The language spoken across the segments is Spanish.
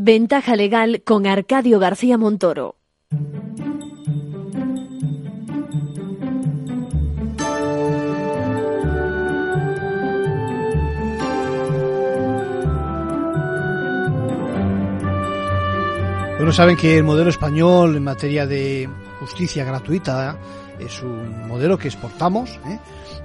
Ventaja legal con Arcadio García Montoro. Bueno, saben que el modelo español en materia de justicia gratuita es un modelo que exportamos, ¿eh?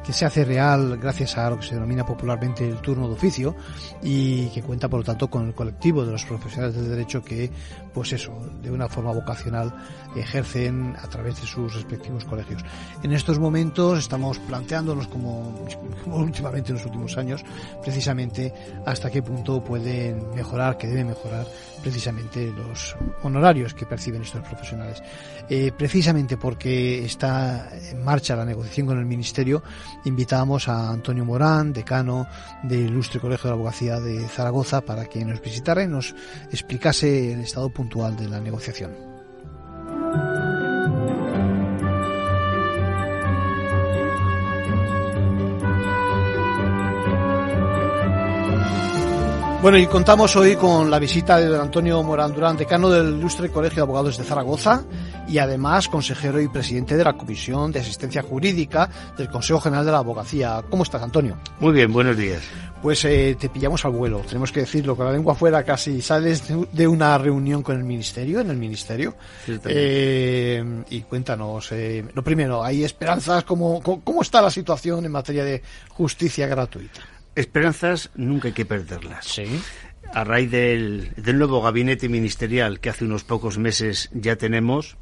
Que se hace real gracias a lo que se denomina popularmente el turno de oficio y que cuenta por lo tanto con el colectivo de los profesionales del derecho que pues eso de una forma vocacional ejercen a través de sus respectivos colegios. En estos momentos estamos planteándonos como, últimamente en los últimos años precisamente hasta qué punto pueden mejorar, que deben mejorar precisamente los honorarios que perciben estos profesionales. Eh, precisamente porque está en marcha la negociación con el Ministerio, invitábamos a Antonio Morán, decano del Ilustre Colegio de la Abogacía de Zaragoza, para que nos visitara y nos explicase el estado puntual de la negociación. Bueno, y contamos hoy con la visita de Antonio Morán Durán, decano del Ilustre Colegio de Abogados de Zaragoza y además consejero y presidente de la Comisión de Asistencia Jurídica del Consejo General de la Abogacía. ¿Cómo estás, Antonio? Muy bien, buenos días. Pues eh, te pillamos al vuelo, tenemos que decirlo, con la lengua fuera casi. Sales de una reunión con el Ministerio, en el Ministerio. eh, y cuéntanos, eh, lo primero, ¿hay esperanzas? ¿Cómo, ¿Cómo está la situación en materia de justicia gratuita? Esperanzas nunca hay que perderlas. Sí. A raíz del, del nuevo gabinete ministerial que hace unos pocos meses ya tenemos,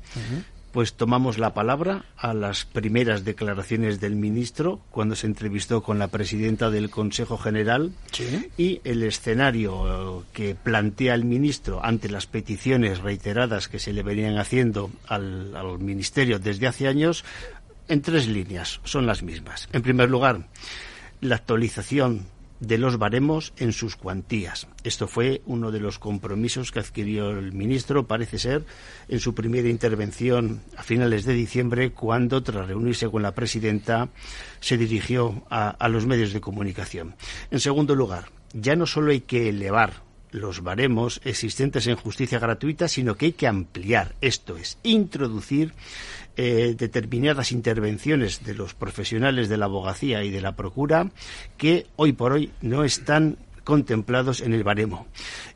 pues tomamos la palabra a las primeras declaraciones del ministro cuando se entrevistó con la presidenta del Consejo General Sí. y el escenario que plantea el ministro ante las peticiones reiteradas que se le venían haciendo al, al ministerio desde hace años en tres líneas, son las mismas. En primer lugar, la actualización de los baremos en sus cuantías. Esto fue uno de los compromisos que adquirió el ministro, parece ser, en su primera intervención a finales de diciembre, cuando, tras reunirse con la presidenta, se dirigió a, los medios de comunicación. En segundo lugar, ya no solo hay que elevar los baremos existentes en justicia gratuita, sino que hay que ampliar, esto es, introducir eh, determinadas intervenciones de los profesionales de la abogacía y de la procura que hoy por hoy no están contemplados en el baremo.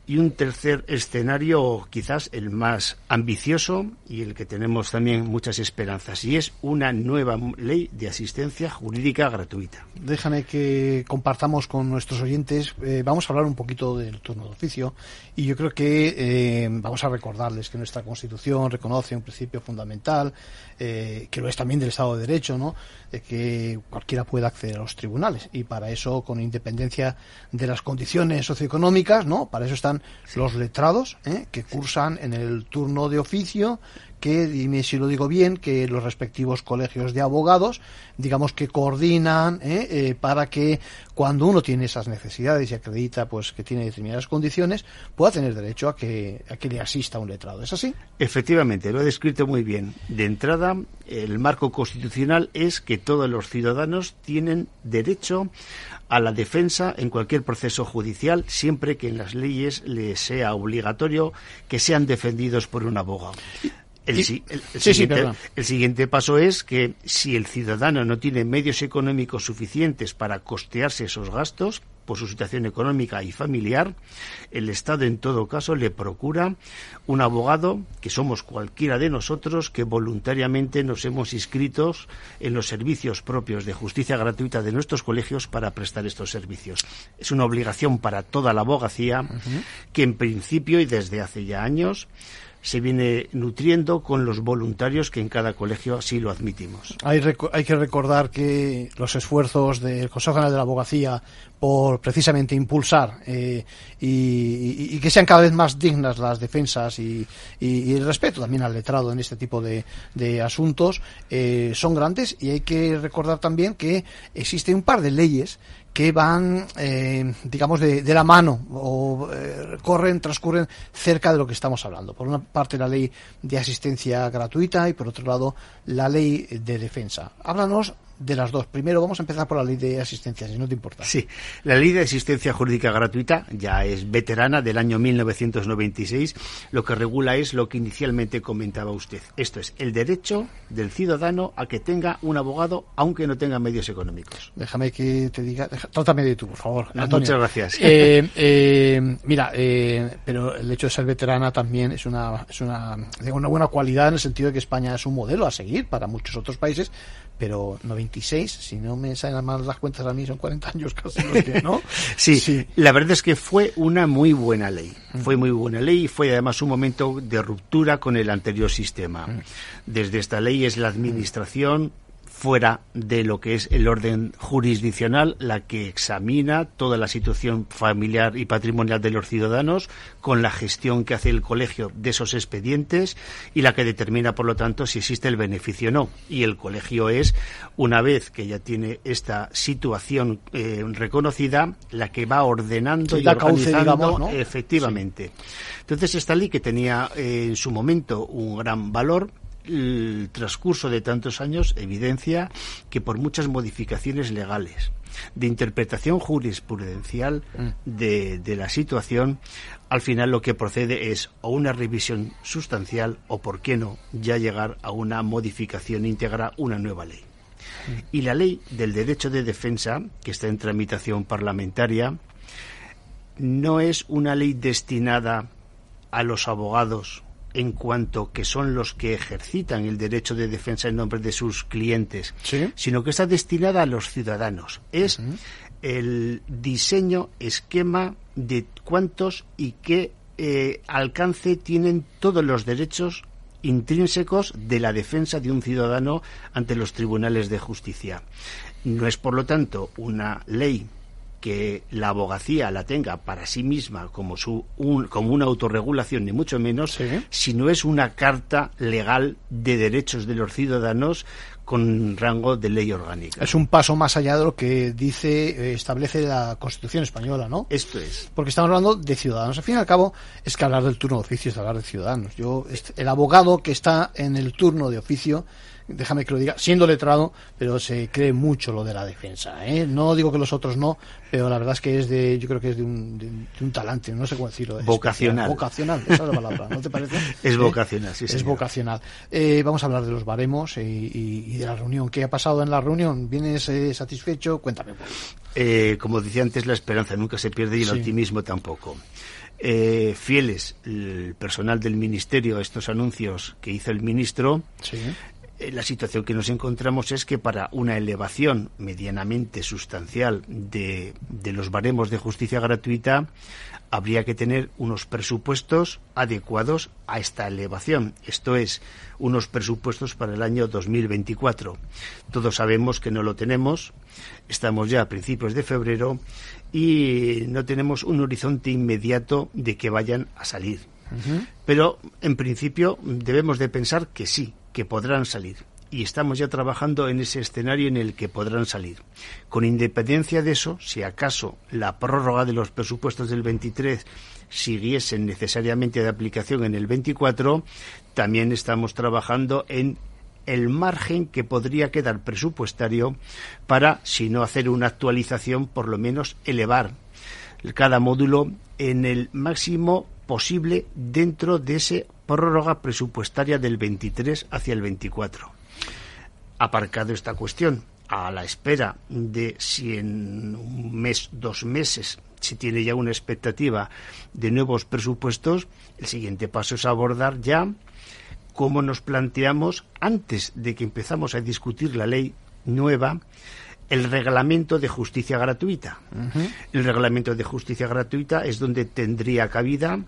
Y un tercer escenario, quizás el más ambicioso y el que tenemos también muchas esperanzas, y es una nueva ley de asistencia jurídica gratuita. Déjame que compartamos con nuestros oyentes. eh, vamos a hablar un poquito del turno de oficio y yo creo que eh, vamos a recordarles que nuestra Constitución reconoce un principio fundamental, eh, que lo es también del Estado de Derecho, ¿no? de que cualquiera pueda acceder a los tribunales y para eso, con independencia de las condiciones socioeconómicas, ¿no? para eso están los letrados ¿eh? que cursan en el turno de oficio que, dime si lo digo bien, que los respectivos colegios de abogados, digamos que coordinan ¿eh? Eh, para que cuando uno tiene esas necesidades y acredita pues que tiene determinadas condiciones, pueda tener derecho a que, a que le asista un letrado. ¿Es así? Efectivamente, lo he descrito muy bien. De entrada, el marco constitucional es que todos los ciudadanos tienen derecho a la defensa en cualquier proceso judicial, siempre que en las leyes les sea obligatorio que sean defendidos por un abogado. El, sí, siguiente, perdón. el siguiente paso es que si el ciudadano no tiene medios económicos suficientes para costearse esos gastos por su situación económica y familiar, el Estado en todo caso le procura un abogado, que somos cualquiera de nosotros, que voluntariamente nos hemos inscritos en los servicios propios de justicia gratuita de nuestros colegios para prestar estos servicios. Es una obligación para toda la abogacía que en principio y desde hace ya años se viene nutriendo con los voluntarios que en cada colegio así lo admitimos. Hay, hay que recordar que los esfuerzos del Consejo General de la Abogacía por precisamente impulsar eh, y, que sean cada vez más dignas las defensas y, el respeto también al letrado en este tipo de, de asuntos eh, son grandes y hay que recordar también que existe un par de leyes que van, eh, digamos, de, de la mano o eh, corren, transcurren cerca de lo que estamos hablando. Por una parte, la ley de asistencia gratuita y por otro lado, la ley de defensa. Háblanos de las dos. Primero vamos a empezar por la ley de asistencia, si no te importa. Sí, la ley de asistencia jurídica gratuita ya es veterana del año 1996. Lo que regula es lo que inicialmente comentaba usted. Esto es el derecho del ciudadano a que tenga un abogado aunque no tenga medios económicos. Déjame que te diga, trátame de tú, por favor. Muchas gracias. Eh, eh, mira, eh, pero el hecho de ser veterana también es una, es una, una buena cualidad en el sentido de que España es un modelo a seguir para muchos otros países, pero 96, si no me salen mal las cuentas a mí, son 40 años casi ¿no? sí, sí, la verdad es que fue una muy buena ley. Mm. Fue muy buena ley y fue además un momento de ruptura con el anterior sistema. Mm. Desde esta ley es la administración fuera de lo que es el orden jurisdiccional, la que examina toda la situación familiar y patrimonial de los ciudadanos, con la gestión que hace el colegio de esos expedientes y la que determina, por lo tanto, si existe el beneficio o no. Y el colegio es, una vez que ya tiene esta situación eh, reconocida, la que va ordenando y organizando efectivamente. Entonces, esta ley que tenía eh, en su momento un gran valor, el transcurso de tantos años evidencia que por muchas modificaciones legales, de interpretación jurisprudencial mm. de, de, la situación, al final lo que procede es o una revisión sustancial o, por qué no, ya llegar a una modificación íntegra, una nueva ley. Mm. Y la ley del derecho de defensa, que está en tramitación parlamentaria, no es una ley destinada a los abogados en cuanto que son los que ejercitan el derecho de defensa en nombre de sus clientes, sino que está destinada a los ciudadanos. Es el diseño, esquema de cuántos y qué eh, alcance tienen todos los derechos intrínsecos de la defensa de un ciudadano ante los tribunales de justicia. No es, por lo tanto, una ley que la abogacía la tenga para sí misma como, su, como una autorregulación, ni mucho menos, sino es una carta legal de derechos de los ciudadanos con rango de ley orgánica. Es un paso más allá de lo que dice, eh, establece la Constitución española, ¿no? Esto es. Porque estamos hablando de ciudadanos. Al fin y al cabo, es que hablar del turno de oficio es hablar de ciudadanos. Yo, el abogado que está en el turno de oficio déjame que lo diga, siendo letrado, pero se cree mucho lo de la defensa. ¿eh? No digo que los otros no, pero la verdad es que es de, yo creo que es de un, de, un talante, no sé cómo decirlo. Vocacional. Vocacional, esa es la palabra, ¿no te parece? es ¿Eh? vocacional, sí, Es vocacional. Eh, vamos a hablar de los baremos y, de la reunión. ¿Qué ha pasado en la reunión? ¿Vienes eh, satisfecho? Cuéntame como decía antes, la esperanza nunca se pierde y el optimismo tampoco. fieles el personal del ministerio a estos anuncios que hizo el ministro, sí. Eh, la situación que nos encontramos es que para una elevación medianamente sustancial de, de, los baremos de justicia gratuita habría que tener unos presupuestos adecuados a esta elevación. Esto es, unos presupuestos para el año 2024. Todos sabemos que no lo tenemos. Estamos ya a principios de febrero y no tenemos un horizonte inmediato de que vayan a salir. Pero, en principio, debemos de pensar que sí, que podrán salir. Y estamos ya trabajando en ese escenario en el que podrán salir. Con independencia de eso, si acaso la prórroga de los presupuestos del 23 siguiesen necesariamente de aplicación en el 24, también estamos trabajando en el margen que podría quedar presupuestario para, si no hacer una actualización, por lo menos elevar cada módulo en el máximo posible dentro de ese prórroga presupuestaria del 23 hacia el 24. Aparcado esta cuestión, a la espera de si en un mes, dos meses, se tiene ya una expectativa de nuevos presupuestos, el siguiente paso es abordar ya cómo nos planteamos, antes de que empezamos a discutir la ley nueva, el reglamento de justicia gratuita. El reglamento de justicia gratuita es donde tendría cabida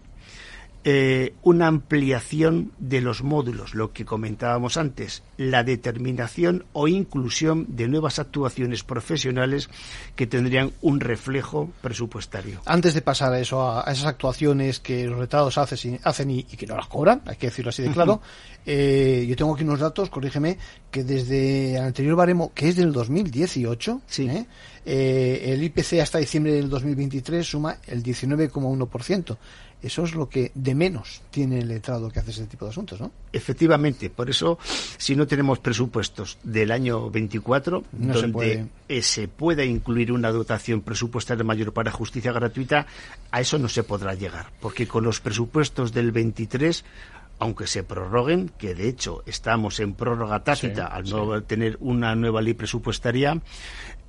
eh, una ampliación de los módulos, lo que comentábamos antes, la determinación o inclusión de nuevas actuaciones profesionales que tendrían un reflejo presupuestario. Antes de pasar a eso, a, esas actuaciones que los retrados hacen, hacen y, que no las cobran, hay que decirlo así de claro, eh, yo tengo aquí unos datos, corrígeme, que desde el anterior baremo, que es del 2018, ¿eh? eh, el IPC hasta diciembre del 2023 suma el 19,1%. Eso es lo que de menos tiene el letrado que hace ese tipo de asuntos, ¿no? Efectivamente, por eso, si no tenemos presupuestos del año 24, donde se, se, pueda incluir una dotación presupuestaria mayor para justicia gratuita, a eso no se podrá llegar, porque con los presupuestos del 23 aunque se prorroguen, que de hecho estamos en prórroga tácita al no tener una nueva ley presupuestaria,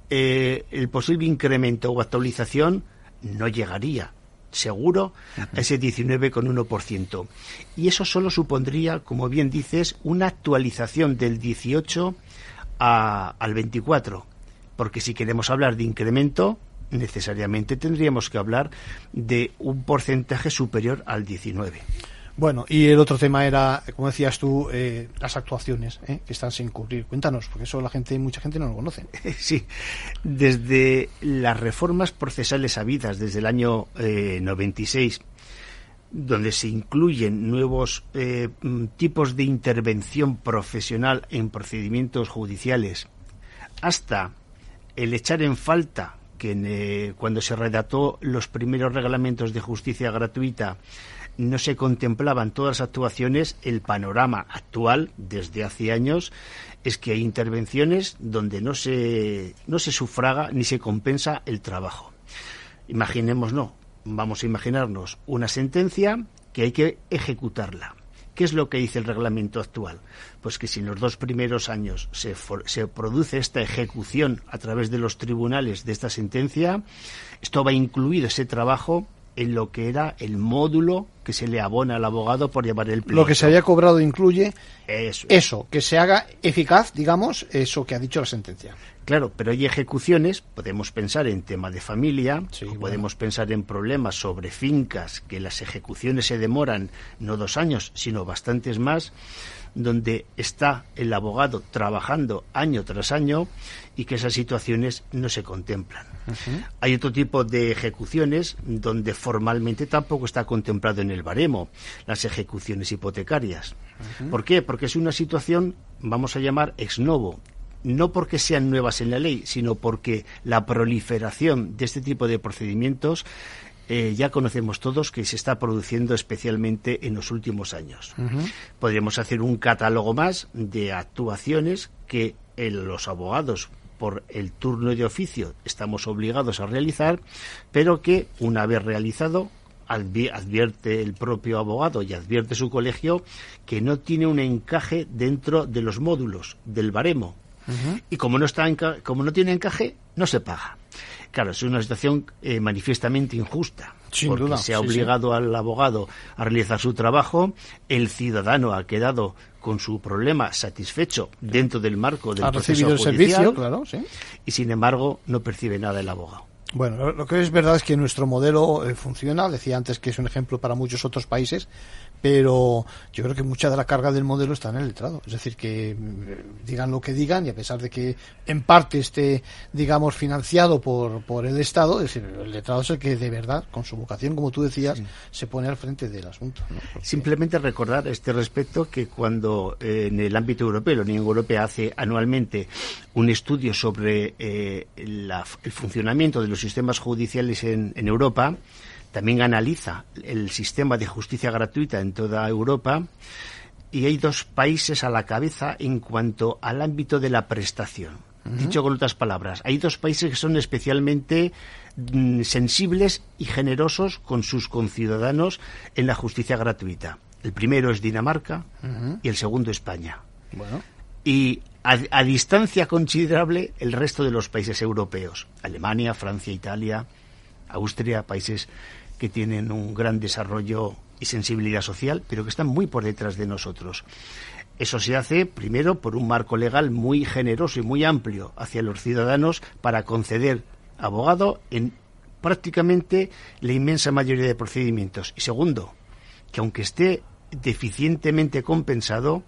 eh, el posible incremento o actualización no llegaría seguro a ese 19,1%. Y eso solo supondría, como bien dices, una actualización del 18 al 24. Porque si queremos hablar de incremento, necesariamente tendríamos que hablar de un porcentaje superior al 19. Bueno, y el otro tema era, como decías tú, eh, las actuaciones eh, que están sin cubrir. Cuéntanos, porque eso la gente, mucha gente no lo conoce. Sí, desde las reformas procesales habidas desde el año 96, eh, donde se incluyen nuevos tipos de intervención profesional en procedimientos judiciales, hasta el echar en falta que cuando se redactó los primeros reglamentos de justicia gratuita no se contemplaban todas las actuaciones, el panorama actual desde hace años es que hay intervenciones donde no se, no se sufraga ni se compensa el trabajo. Imaginemos, no, vamos a imaginarnos una sentencia que hay que ejecutarla. ¿Qué es lo que dice el reglamento actual? Pues que si en los dos primeros años se, se, produce esta ejecución a través de los tribunales de esta sentencia, esto va incluido ese trabajo en lo que era el módulo que se le abona al abogado por llevar el pleito. Lo que se había cobrado incluye eso, que se haga eficaz, digamos, eso que ha dicho la sentencia. Claro, pero hay ejecuciones, podemos pensar en tema de familia, podemos pensar en problemas sobre fincas, que las ejecuciones se demoran no dos años, sino bastantes más donde está el abogado trabajando año tras año y que esas situaciones no se contemplan. Hay otro tipo de ejecuciones donde formalmente tampoco está contemplado en el baremo las ejecuciones hipotecarias. ¿Por qué? Porque es una situación, vamos a llamar, ex novo, no porque sean nuevas en la ley, sino porque la proliferación de este tipo de procedimientos eh, ya conocemos todos que se está produciendo especialmente en los últimos años. Podríamos hacer un catálogo más de actuaciones que los abogados por el turno de oficio estamos obligados a realizar, pero que una vez realizado advierte el propio abogado y advierte su colegio que no tiene un encaje dentro de los módulos del baremo. Y como no, está como no tiene encaje, no se paga. Claro, es una situación eh, manifiestamente injusta. porque se ha obligado al abogado a realizar su trabajo, el ciudadano ha quedado con su problema satisfecho dentro del marco del proceso judicial, servicio, claro, y sin embargo no percibe nada el abogado. Bueno, lo que es verdad es que nuestro modelo eh, funciona. Decía antes que es un ejemplo para muchos otros países, pero yo creo que mucha de la carga del modelo está en el letrado. Es decir, que mm, digan lo que digan y a pesar de que en parte esté, digamos, financiado por, por el Estado, es decir, el letrado es el que de verdad, con su vocación, como tú decías, se pone al frente del asunto. Simplemente recordar a este respecto que cuando eh, en el ámbito europeo, la Unión Europea hace anualmente un estudio sobre eh, el funcionamiento de los sistemas judiciales en, en Europa, también analiza el sistema de justicia gratuita en toda Europa y hay dos países a la cabeza en cuanto al ámbito de la prestación. Dicho con otras palabras, hay dos países que son especialmente mm, sensibles y generosos con sus conciudadanos en la justicia gratuita. El primero es Dinamarca y el segundo España. Y a, distancia considerable el resto de los países europeos. Alemania, Francia, Italia, Austria, países que tienen un gran desarrollo y sensibilidad social, pero que están muy por detrás de nosotros. Eso se hace primero por un marco legal muy generoso y muy amplio hacia los ciudadanos para conceder abogado en prácticamente la inmensa mayoría de procedimientos. Y segundo, que aunque esté deficientemente compensado,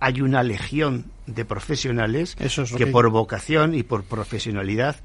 hay una legión de profesionales Eso es lo que, que- por vocación y por profesionalidad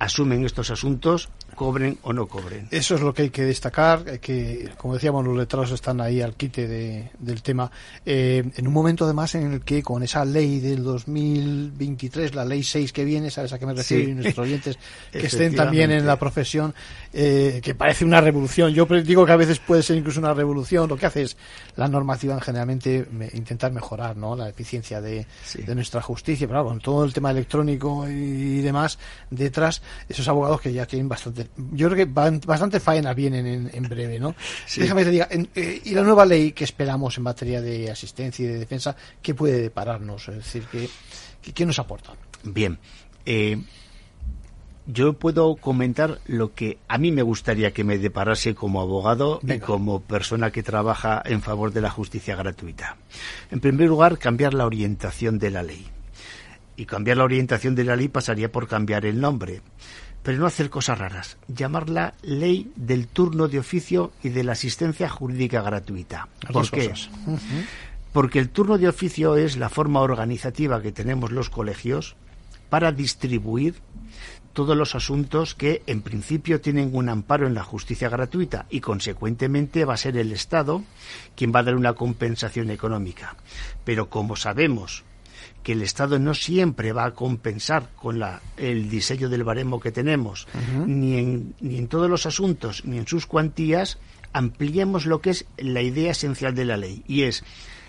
asumen estos asuntos, cobren o no cobren. Eso es lo que hay que destacar, hay que, como decíamos, los letrados están ahí al quite de- del tema. Eh, en un momento además en el que con esa ley del 2023, la ley 6 que viene, sabes a qué me refiero, Sí. y nuestros oyentes que estén también en la profesión, eh, que parece una revolución. Yo digo que a veces puede ser incluso una revolución. Lo que hace es la normativa en generalmente me- intentar mejorar ¿no? la eficiencia de, Sí. de nuestra justicia. Pero claro, con todo el tema electrónico y demás detrás, esos abogados que ya tienen bastante, yo creo que bastante faena vienen en, en breve, ¿no? Sí. Déjame que te diga, en- eh, y la nueva ley que esperamos en materia de asistencia y de defensa, ¿qué puede depararnos? Es decir, ¿qué, qué, qué nos aporta? Bien, eh, yo puedo comentar lo que a mí me gustaría que me deparase como abogado y como persona que trabaja en favor de la justicia gratuita. En primer lugar, cambiar la orientación de la ley. Y cambiar la orientación de la ley pasaría por cambiar el nombre. Pero no hacer cosas raras. Llamarla ley del turno de oficio y de la asistencia jurídica gratuita. ¿Por qué? cosas. Porque el turno de oficio es la forma organizativa que tenemos los colegios para distribuir todos los asuntos que en principio tienen un amparo en la justicia gratuita y consecuentemente va a ser el Estado quien va a dar una compensación económica. Pero como sabemos que el Estado no siempre va a compensar con la, el diseño del baremo que tenemos, ni, en, ni en todos los asuntos, ni en sus cuantías, ampliemos lo que es la idea esencial de la ley, y es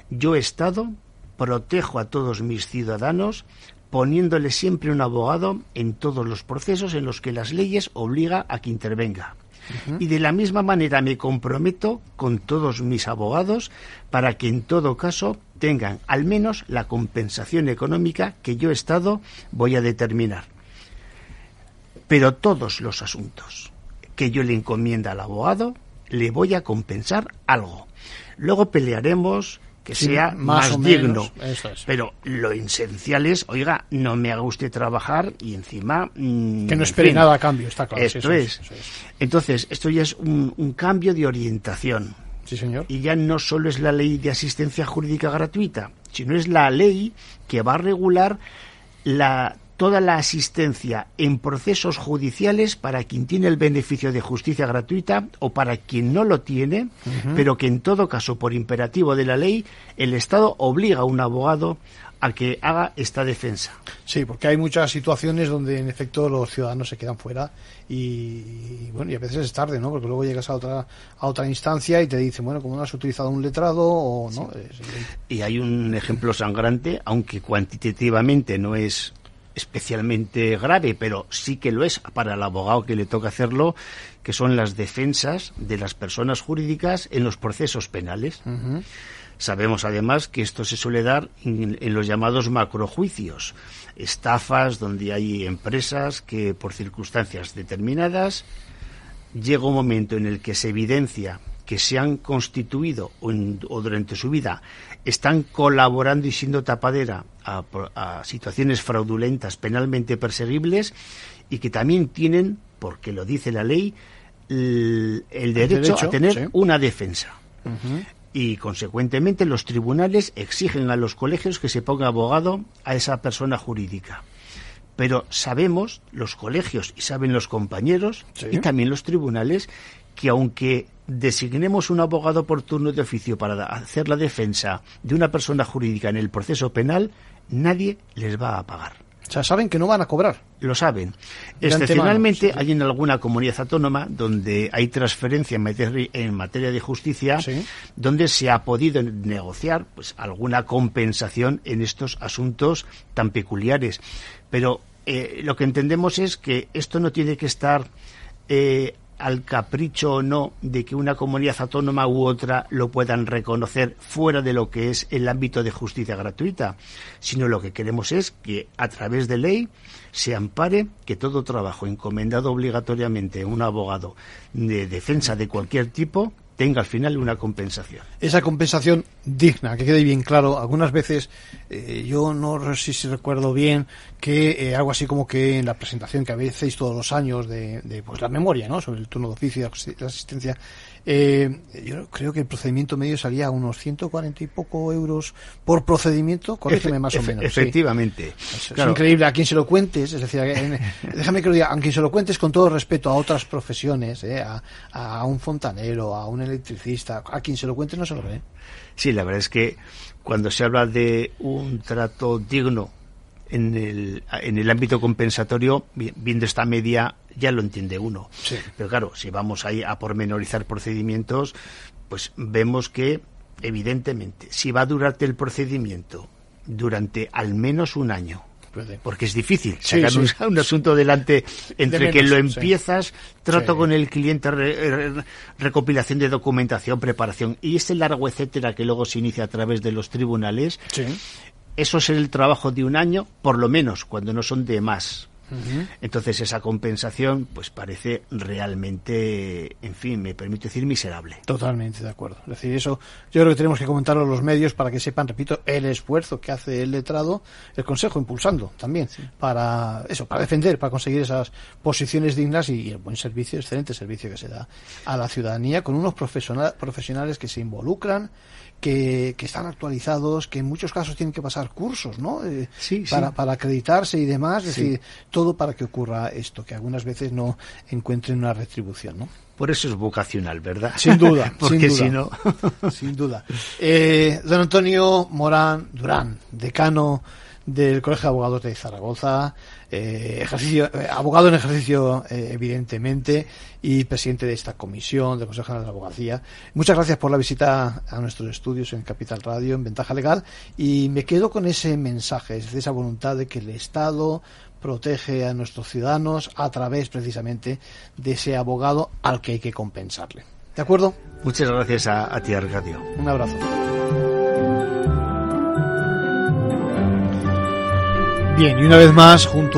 yo Estado protejo a todos mis ciudadanos poniéndole siempre un abogado en todos los procesos en los que las leyes obliga a que intervenga. Y de la misma manera me comprometo con todos mis abogados para que en todo caso tengan al menos la compensación económica que yo Estado voy a determinar. Pero todos los asuntos que yo le encomienda al abogado, le voy a compensar algo. Luego pelearemos que Sí, sea más digno. menos, es. Pero lo esencial es, oiga, no me haga usted trabajar y encima... mm, Que no en espere fin, nada a cambio, está claro. sí, Esto es. eso es. Entonces, esto ya es un, un cambio de orientación. Sí, señor. Y ya no solo es la ley de asistencia jurídica gratuita, sino es la ley que va a regular la, toda la asistencia en procesos judiciales para quien tiene el beneficio de justicia gratuita o para quien no lo tiene, pero que en todo caso, por imperativo de la ley, el Estado obliga a un abogado a que haga esta defensa. Sí, porque hay muchas situaciones donde en efecto los ciudadanos se quedan fuera y bueno, y a veces es tarde, ¿no? Porque luego llegas a otra a otra instancia y te dicen, bueno, como no has utilizado un letrado o no, Y hay un ejemplo sangrante, aunque cuantitativamente no es especialmente grave, pero sí que lo es para el abogado que le toca hacerlo, que son las defensas de las personas jurídicas en los procesos penales. Sabemos además que esto se suele dar en, en los llamados macrojuicios, estafas donde hay empresas que por circunstancias determinadas llega un momento en el que se evidencia que se han constituido o, en- o durante su vida están colaborando y siendo tapadera a, situaciones fraudulentas penalmente perseguibles y que también tienen, porque lo dice la ley, el, el derecho, derecho, a tener sí. una defensa. Y consecuentemente los tribunales exigen a los colegios que se ponga abogado a esa persona jurídica. Pero sabemos, los colegios y saben los compañeros Sí. y también los tribunales, que aunque designemos un abogado por turno de oficio para hacer la defensa de una persona jurídica en el proceso penal, nadie les va a pagar. O sea, saben que no van a cobrar. Lo saben. Excepcionalmente sí. hay en alguna comunidad autónoma donde hay transferencia en materia, en materia de justicia, Sí. donde se ha podido negociar pues alguna compensación en estos asuntos tan peculiares. Pero eh, lo que entendemos es que esto no tiene que estar eh, al capricho o no de que una comunidad autónoma u otra lo puedan reconocer fuera de lo que es el ámbito de justicia gratuita, sino lo que queremos es que a través de ley se ampare que todo trabajo encomendado obligatoriamente a un abogado de defensa de cualquier tipo tenga al final una compensación. Esa compensación digna, que quede bien claro. Algunas veces, eh, yo no sé si recuerdo bien, que eh, algo así como que en la presentación que hacéis todos los años de, de, pues la memoria, ¿no? Sobre el turno de oficio y la asistencia Eh, yo creo que el procedimiento medio salía a unos 140 y poco euros por procedimiento, corrígeme más o menos. Efectivamente. Es, increíble, a quien se lo cuentes, es decir, déjame que lo diga, a quien se lo cuentes con todo respeto a otras profesiones, eh, a, a, un fontanero, a un electricista, a quien se lo cuentes no se lo ve. Sí, la verdad es que cuando se habla de un trato digno en el, en el ámbito compensatorio, viendo esta media, ya lo entiende uno. Pero claro, si vamos ahí a pormenorizar procedimientos, pues vemos que, evidentemente, si va a durarte el procedimiento durante al menos un año, porque es difícil sacar Un, asunto delante entre que lo empiezas, trato con el cliente, recopilación de documentación, preparación y este largo etcétera que luego se inicia a través de los tribunales eso es el trabajo de un año, por lo menos, cuando no son de más. Entonces esa compensación pues parece realmente, en fin, me permite decir miserable. Totalmente de acuerdo. Es decir, eso yo creo que tenemos que comentarlo a los medios para que sepan, repito, el esfuerzo que hace el letrado, el Consejo impulsando también para eso, para defender, para conseguir esas posiciones dignas y el buen servicio, excelente servicio que se da a la ciudadanía con unos profesionales que se involucran que, están actualizados, que en muchos casos tienen que pasar cursos, ¿no? Eh, para, para acreditarse y demás, es decir, todo para que ocurra esto, que algunas veces no encuentren una retribución, ¿no? Por eso es vocacional, ¿verdad? Sin duda, porque si no. sin duda. Eh, don Antonio Morán Durán, decano del Colegio de Abogados de Zaragoza, eh, ejercicio, eh, abogado en ejercicio eh, evidentemente y presidente de esta comisión del Consejo de la Abogacía. Muchas gracias por la visita a nuestros estudios en Capital Radio, en Ventaja Legal, y me quedo con ese mensaje, esa voluntad de que el Estado protege a nuestros ciudadanos a través precisamente de ese abogado al que hay que compensarle. ¿De acuerdo? Muchas gracias a, a ti, Arcadio. Un abrazo. Bien, y una vez más, junto